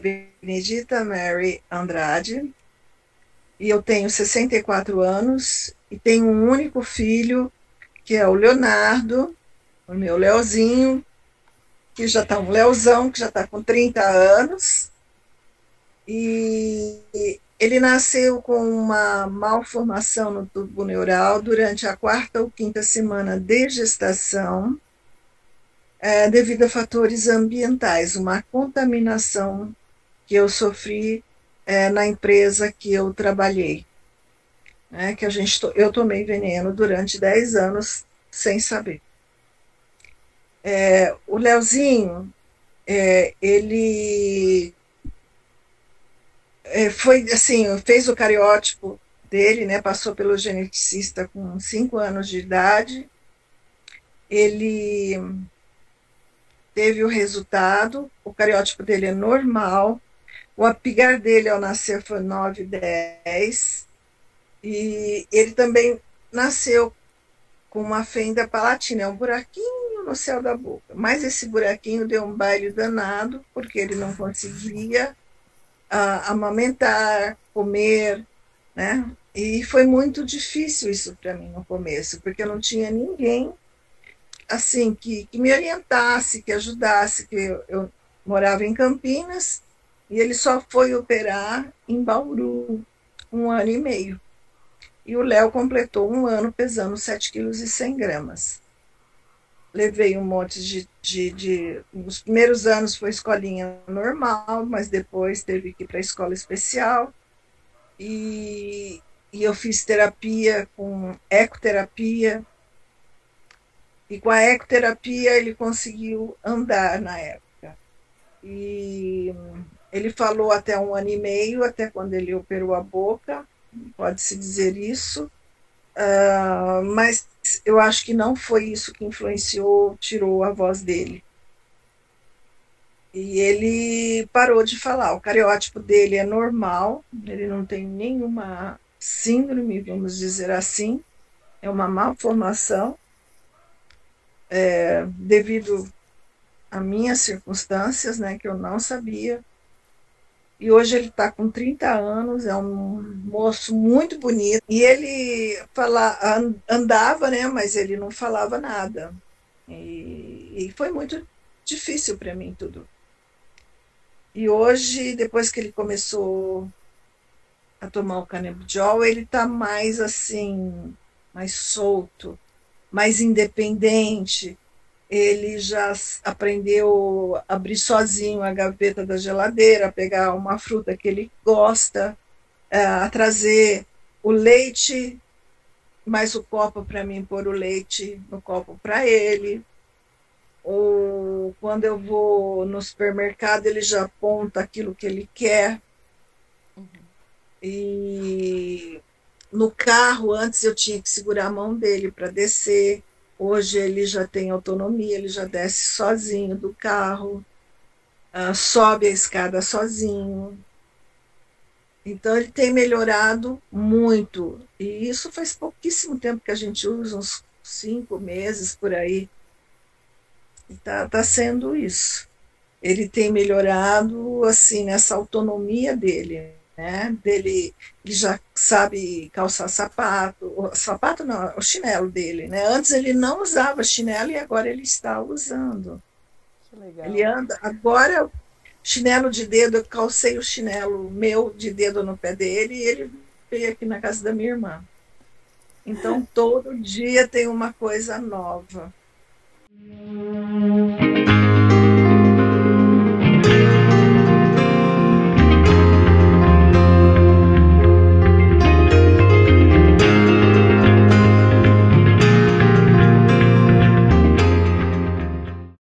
Benedita Mary Andrade e eu tenho 64 anos e tenho um único filho, que é o Leonardo, o meu Leozinho, que já está um Leozão, que já está com 30 anos. E ele nasceu com uma malformação no tubo neural durante a quarta ou quinta semana de gestação, é, devido a fatores ambientais, uma contaminação que eu sofri é, na empresa que eu trabalhei. Né, que a gente, eu tomei veneno durante 10 anos sem saber. É, o Leozinho, é, ele é, foi assim, fez o cariótipo dele, né, passou pelo geneticista com 5 anos de idade. Ele teve o resultado, o cariótipo dele é normal, o apigar dele ao nascer foi 9, 10, e ele também nasceu com uma fenda palatina, é um buraquinho no céu da boca. Mas esse buraquinho deu um baile danado, porque ele não conseguia uh, amamentar, comer, né? E foi muito difícil isso para mim no começo, porque eu não tinha ninguém assim que, que me orientasse, que ajudasse, que eu, eu morava em Campinas e ele só foi operar em Bauru um ano e meio. E o Léo completou um ano pesando 7 quilos e 100 gramas. Levei um monte de, de, de... Nos primeiros anos foi escolinha normal, mas depois teve que ir para escola especial. E, e eu fiz terapia com ecoterapia. E com a ecoterapia ele conseguiu andar na época. E ele falou até um ano e meio, até quando ele operou a boca pode-se dizer isso, uh, mas eu acho que não foi isso que influenciou, tirou a voz dele. E ele parou de falar. O cariótipo dele é normal, ele não tem nenhuma síndrome, vamos dizer assim, é uma malformação, é, devido a minhas circunstâncias, né, que eu não sabia. E hoje ele está com 30 anos, é um moço muito bonito. E ele fala, andava, né, mas ele não falava nada. E, e foi muito difícil para mim tudo. E hoje, depois que ele começou a tomar o canabidiol, ele está mais assim, mais solto, mais independente ele já aprendeu a abrir sozinho a gaveta da geladeira, pegar uma fruta que ele gosta, é, a trazer o leite, mais o copo para mim pôr o leite no copo para ele. Ou quando eu vou no supermercado, ele já aponta aquilo que ele quer. E no carro, antes eu tinha que segurar a mão dele para descer Hoje ele já tem autonomia, ele já desce sozinho do carro, uh, sobe a escada sozinho. Então ele tem melhorado muito. E isso faz pouquíssimo tempo que a gente usa, uns cinco meses por aí. Está tá sendo isso. Ele tem melhorado assim nessa autonomia dele né? Dele, ele já sabe calçar sapato, o sapato não, o chinelo dele, né? Antes ele não usava chinelo e agora ele está usando. Ele anda, agora chinelo de dedo, eu calcei o chinelo meu de dedo no pé dele e ele veio aqui na casa da minha irmã. Então todo dia tem uma coisa nova.